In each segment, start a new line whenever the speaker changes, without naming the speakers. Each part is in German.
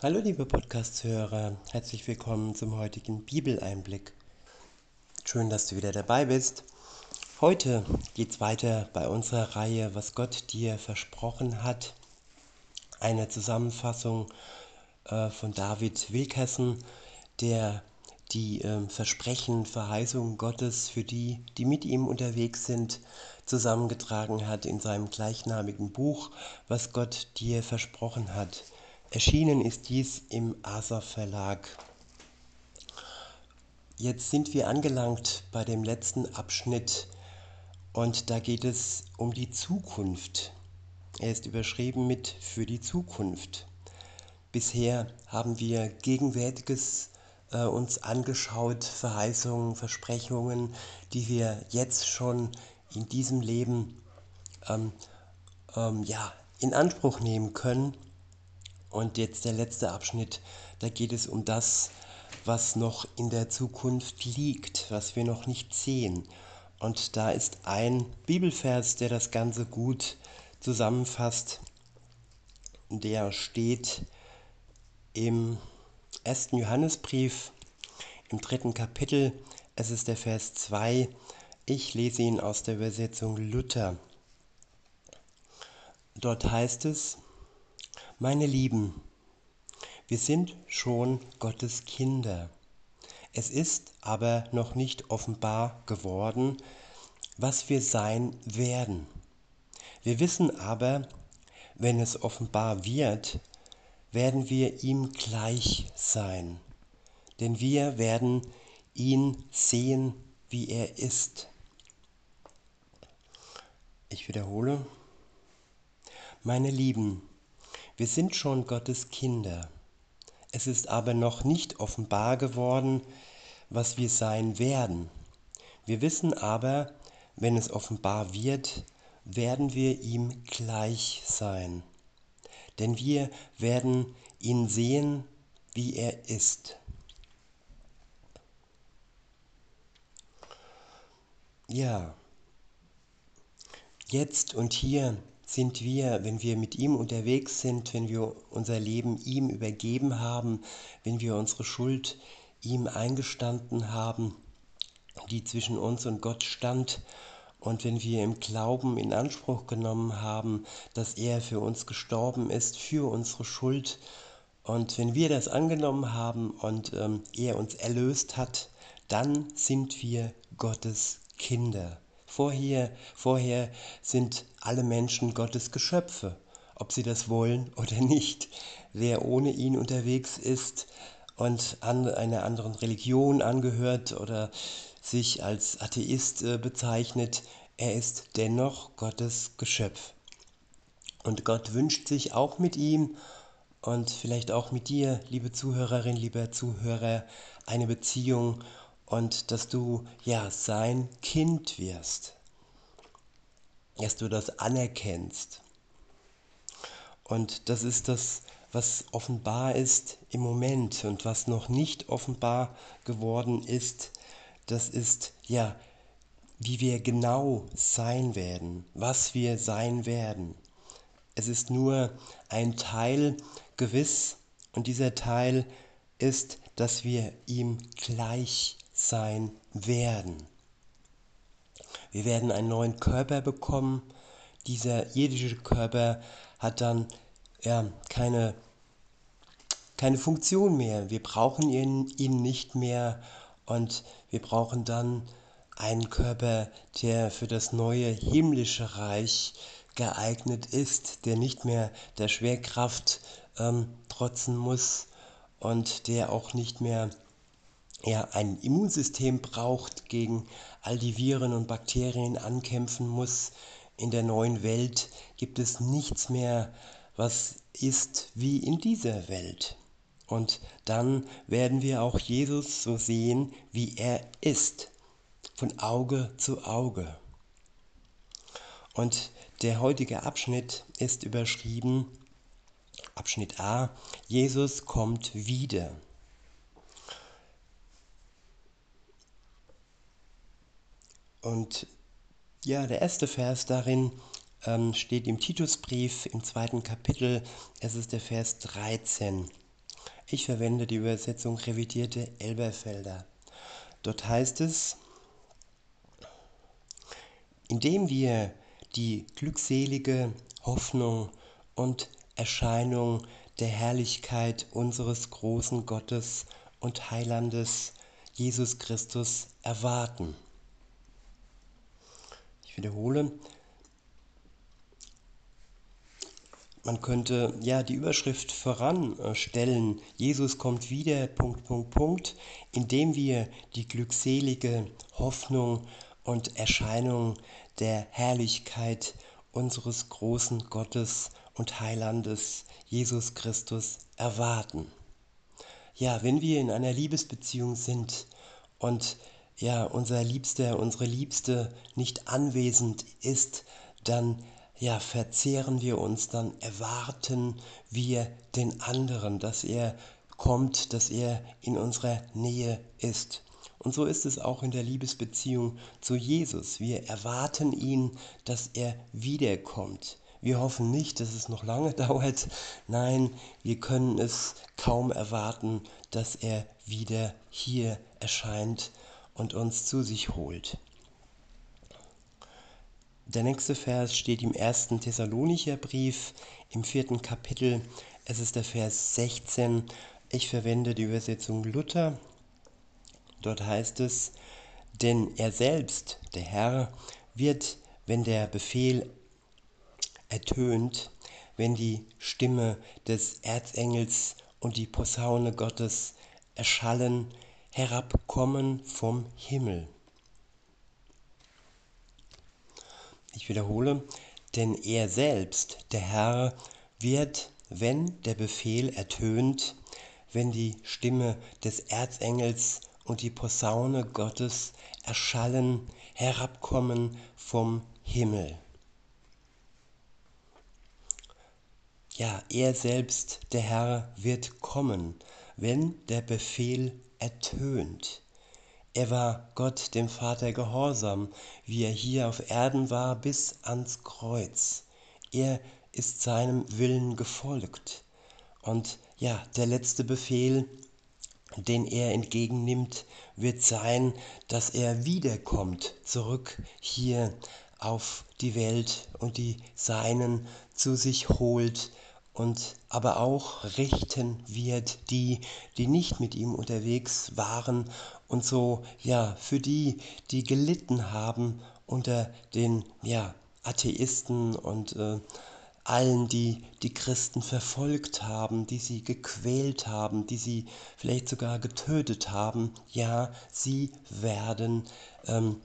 Hallo liebe Podcast-Hörer, herzlich willkommen zum heutigen Bibeleinblick. Schön, dass du wieder dabei bist. Heute geht es weiter bei unserer Reihe, was Gott dir versprochen hat. Eine Zusammenfassung äh, von David Wilkerson, der die äh, Versprechen, Verheißungen Gottes für die, die mit ihm unterwegs sind, zusammengetragen hat in seinem gleichnamigen Buch, was Gott dir versprochen hat. Erschienen ist dies im ASA Verlag. Jetzt sind wir angelangt bei dem letzten Abschnitt und da geht es um die Zukunft. Er ist überschrieben mit für die Zukunft. Bisher haben wir Gegenwärtiges äh, uns angeschaut, Verheißungen, Versprechungen, die wir jetzt schon in diesem Leben ähm, ähm, ja, in Anspruch nehmen können und jetzt der letzte Abschnitt, da geht es um das, was noch in der Zukunft liegt, was wir noch nicht sehen. Und da ist ein Bibelvers, der das Ganze gut zusammenfasst. Der steht im ersten Johannesbrief im dritten Kapitel. Es ist der Vers 2. Ich lese ihn aus der Übersetzung Luther. Dort heißt es, meine Lieben, wir sind schon Gottes Kinder. Es ist aber noch nicht offenbar geworden, was wir sein werden. Wir wissen aber, wenn es offenbar wird, werden wir ihm gleich sein, denn wir werden ihn sehen, wie er ist. Ich wiederhole, meine Lieben, wir sind schon Gottes Kinder. Es ist aber noch nicht offenbar geworden, was wir sein werden. Wir wissen aber, wenn es offenbar wird, werden wir ihm gleich sein. Denn wir werden ihn sehen, wie er ist. Ja, jetzt und hier sind wir, wenn wir mit ihm unterwegs sind, wenn wir unser Leben ihm übergeben haben, wenn wir unsere Schuld ihm eingestanden haben, die zwischen uns und Gott stand, und wenn wir im Glauben in Anspruch genommen haben, dass er für uns gestorben ist, für unsere Schuld, und wenn wir das angenommen haben und ähm, er uns erlöst hat, dann sind wir Gottes Kinder. Vorher, vorher sind alle Menschen Gottes Geschöpfe, ob sie das wollen oder nicht. Wer ohne ihn unterwegs ist und an einer anderen Religion angehört oder sich als Atheist äh, bezeichnet, er ist dennoch Gottes Geschöpf. Und Gott wünscht sich auch mit ihm und vielleicht auch mit dir, liebe Zuhörerin, lieber Zuhörer, eine Beziehung und dass du ja sein Kind wirst, dass du das anerkennst. Und das ist das, was offenbar ist im Moment und was noch nicht offenbar geworden ist, das ist ja, wie wir genau sein werden, was wir sein werden. Es ist nur ein Teil gewiss und dieser Teil ist, dass wir ihm gleich sein werden. Wir werden einen neuen Körper bekommen. Dieser irdische Körper hat dann ja, keine, keine Funktion mehr. Wir brauchen ihn, ihn nicht mehr und wir brauchen dann einen Körper, der für das neue himmlische Reich geeignet ist, der nicht mehr der Schwerkraft ähm, trotzen muss und der auch nicht mehr er ein Immunsystem braucht, gegen all die Viren und Bakterien ankämpfen muss. In der neuen Welt gibt es nichts mehr, was ist wie in dieser Welt. Und dann werden wir auch Jesus so sehen, wie er ist, von Auge zu Auge. Und der heutige Abschnitt ist überschrieben, Abschnitt A, Jesus kommt wieder. Und ja, der erste Vers darin ähm, steht im Titusbrief im zweiten Kapitel. Es ist der Vers 13. Ich verwende die Übersetzung revidierte Elberfelder. Dort heißt es, indem wir die glückselige Hoffnung und Erscheinung der Herrlichkeit unseres großen Gottes und Heilandes Jesus Christus erwarten. Wiederhole, man könnte ja die Überschrift voranstellen, Jesus kommt wieder, Punkt, Punkt, Punkt, indem wir die glückselige Hoffnung und Erscheinung der Herrlichkeit unseres großen Gottes und Heilandes Jesus Christus erwarten. Ja, wenn wir in einer Liebesbeziehung sind und ja, unser Liebster, unsere Liebste nicht anwesend ist, dann ja, verzehren wir uns, dann erwarten wir den anderen, dass er kommt, dass er in unserer Nähe ist. Und so ist es auch in der Liebesbeziehung zu Jesus. Wir erwarten ihn, dass er wiederkommt. Wir hoffen nicht, dass es noch lange dauert. Nein, wir können es kaum erwarten, dass er wieder hier erscheint und uns zu sich holt. Der nächste Vers steht im ersten Thessalonicher Brief im vierten Kapitel. Es ist der Vers 16. Ich verwende die Übersetzung Luther. Dort heißt es, denn er selbst, der Herr, wird, wenn der Befehl ertönt, wenn die Stimme des Erzengels und die Posaune Gottes erschallen, herabkommen vom Himmel. Ich wiederhole, denn er selbst, der Herr, wird, wenn der Befehl ertönt, wenn die Stimme des Erzengels und die Posaune Gottes erschallen, herabkommen vom Himmel. Ja, er selbst, der Herr, wird kommen, wenn der Befehl ertönt. Er war Gott dem Vater gehorsam, wie er hier auf Erden war, bis ans Kreuz. Er ist seinem Willen gefolgt. Und ja, der letzte Befehl, den er entgegennimmt, wird sein, dass er wiederkommt, zurück hier auf die Welt und die Seinen zu sich holt und aber auch richten wird die, die nicht mit ihm unterwegs waren und so, ja, für die, die gelitten haben unter den, ja, Atheisten und äh, allen, die die Christen verfolgt haben, die sie gequält haben, die sie vielleicht sogar getötet haben, ja, sie werden ähm,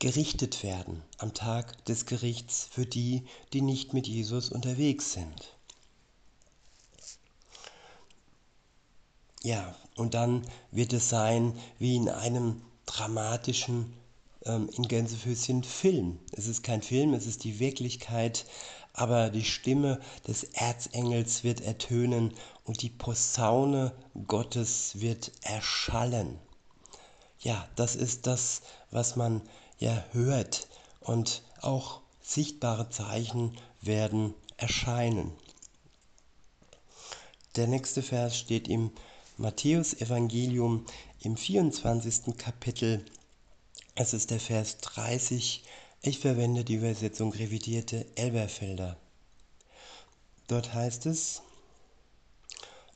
gerichtet werden am Tag des Gerichts für die, die nicht mit Jesus unterwegs sind. Ja, und dann wird es sein wie in einem dramatischen, ähm, in Gänsefüßchen Film. Es ist kein Film, es ist die Wirklichkeit, aber die Stimme des Erzengels wird ertönen und die Posaune Gottes wird erschallen. Ja, das ist das, was man ja hört und auch sichtbare Zeichen werden erscheinen. Der nächste Vers steht im Matthäus Evangelium im 24. Kapitel. Es ist der Vers 30. Ich verwende die Übersetzung revidierte Elberfelder. Dort heißt es,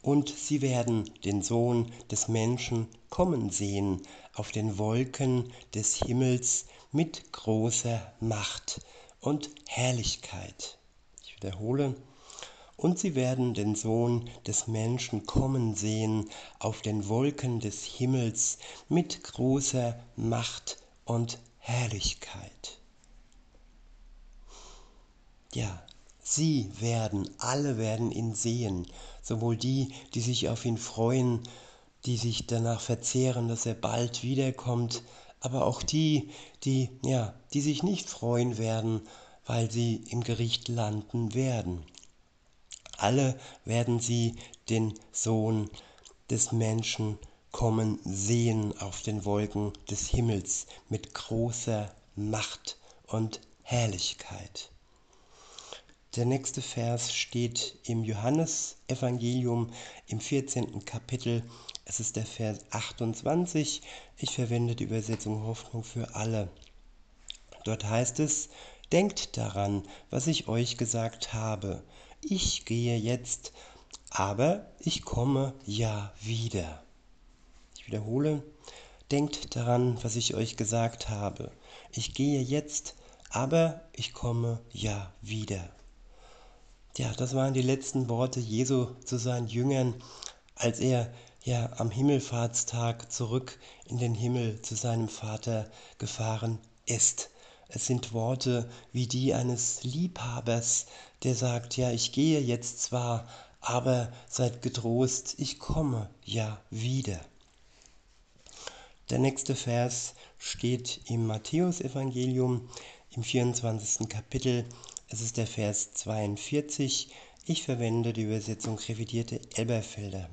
und sie werden den Sohn des Menschen kommen sehen auf den Wolken des Himmels mit großer Macht und Herrlichkeit. Ich wiederhole, und sie werden den Sohn des Menschen kommen sehen auf den Wolken des Himmels mit großer Macht und Herrlichkeit. Ja, sie werden, alle werden ihn sehen, sowohl die, die sich auf ihn freuen, die sich danach verzehren, dass er bald wiederkommt, aber auch die, die, ja, die sich nicht freuen werden, weil sie im Gericht landen werden alle werden sie den Sohn des Menschen kommen sehen auf den Wolken des Himmels mit großer Macht und Herrlichkeit. Der nächste Vers steht im Johannesevangelium im 14. Kapitel. Es ist der Vers 28. Ich verwende die Übersetzung Hoffnung für alle. Dort heißt es, Denkt daran, was ich euch gesagt habe. Ich gehe jetzt, aber ich komme ja wieder. Ich wiederhole, denkt daran, was ich euch gesagt habe. Ich gehe jetzt, aber ich komme ja wieder. Ja, das waren die letzten Worte Jesu zu seinen Jüngern, als er ja am Himmelfahrtstag zurück in den Himmel zu seinem Vater gefahren ist. Es sind Worte wie die eines Liebhabers, der sagt, ja, ich gehe jetzt zwar, aber seid getrost, ich komme ja wieder. Der nächste Vers steht im Matthäusevangelium im 24. Kapitel. Es ist der Vers 42. Ich verwende die Übersetzung revidierte Elberfelder.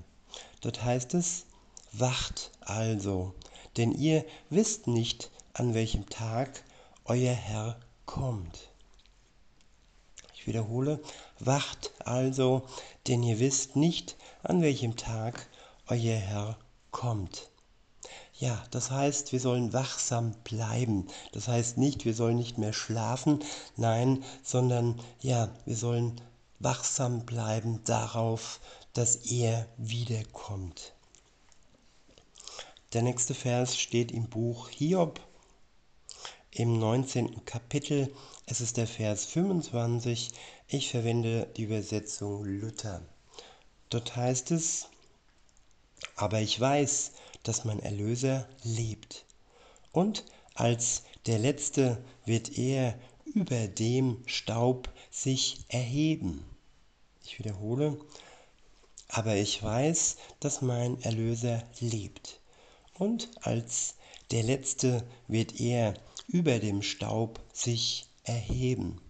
Dort heißt es, Wacht also, denn ihr wisst nicht, an welchem Tag euer Herr kommt. Ich wiederhole, wacht also, denn ihr wisst nicht, an welchem Tag euer Herr kommt. Ja, das heißt, wir sollen wachsam bleiben. Das heißt nicht, wir sollen nicht mehr schlafen, nein, sondern ja, wir sollen wachsam bleiben darauf, dass er wiederkommt. Der nächste Vers steht im Buch Hiob im 19. Kapitel. Es ist der Vers 25. Ich verwende die Übersetzung Luther. Dort heißt es, aber ich weiß, dass mein Erlöser lebt. Und als der Letzte wird er über dem Staub sich erheben. Ich wiederhole, aber ich weiß, dass mein Erlöser lebt. Und als der Letzte wird er über dem Staub sich erheben.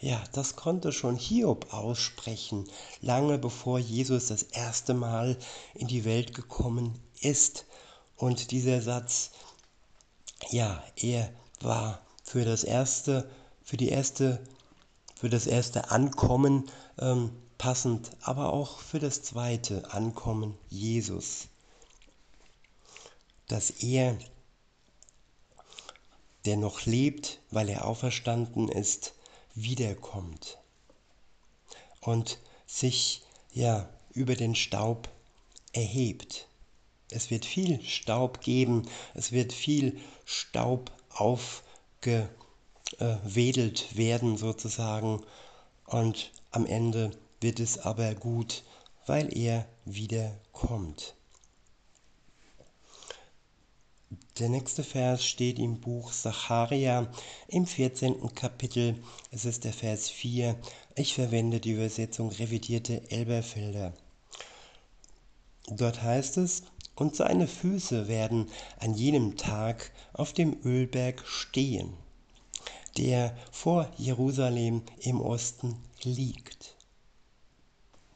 Ja, das konnte schon Hiob aussprechen, lange bevor Jesus das erste Mal in die Welt gekommen ist. Und dieser Satz, ja, er war für das erste, für die erste, für das erste Ankommen ähm, passend, aber auch für das zweite Ankommen Jesus. Dass er der noch lebt, weil er auferstanden ist, wiederkommt und sich ja über den Staub erhebt. Es wird viel Staub geben, es wird viel Staub aufgewedelt werden sozusagen und am Ende wird es aber gut, weil er wiederkommt. Der nächste Vers steht im Buch Sacharia im 14. Kapitel. Es ist der Vers 4. Ich verwende die Übersetzung revidierte Elberfelder. Dort heißt es, und seine Füße werden an jenem Tag auf dem Ölberg stehen, der vor Jerusalem im Osten liegt.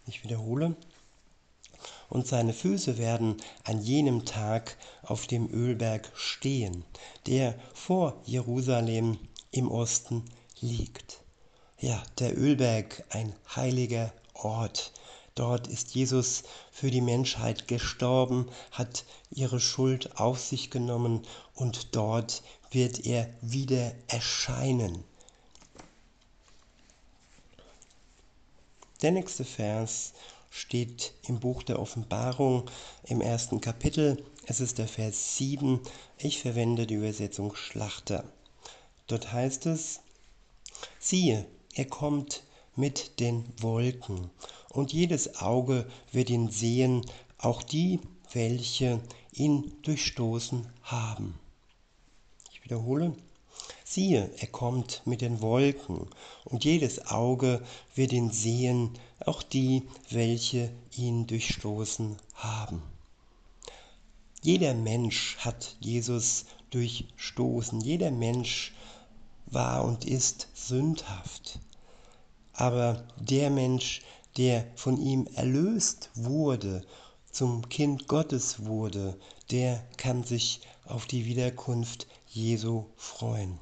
Ich wiederhole, und seine Füße werden an jenem Tag auf dem Ölberg stehen, der vor Jerusalem im Osten liegt. Ja, der Ölberg, ein heiliger Ort. Dort ist Jesus für die Menschheit gestorben, hat ihre Schuld auf sich genommen und dort wird er wieder erscheinen. Der nächste Vers steht im Buch der Offenbarung im ersten Kapitel. Es ist der Vers 7. Ich verwende die Übersetzung Schlachter. Dort heißt es, siehe, er kommt mit den Wolken, und jedes Auge wird ihn sehen, auch die, welche ihn durchstoßen haben. Ich wiederhole, siehe, er kommt mit den Wolken, und jedes Auge wird ihn sehen, auch die, welche ihn durchstoßen haben. Jeder Mensch hat Jesus durchstoßen, jeder Mensch war und ist sündhaft. Aber der Mensch, der von ihm erlöst wurde, zum Kind Gottes wurde, der kann sich auf die Wiederkunft Jesu freuen.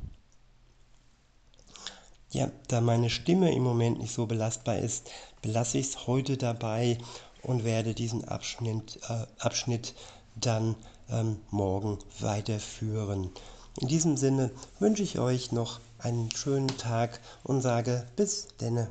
Ja, da meine Stimme im Moment nicht so belastbar ist, belasse ich es heute dabei und werde diesen Abschnitt, äh, Abschnitt dann ähm, morgen weiterführen. In diesem Sinne wünsche ich euch noch einen schönen Tag und sage bis denne.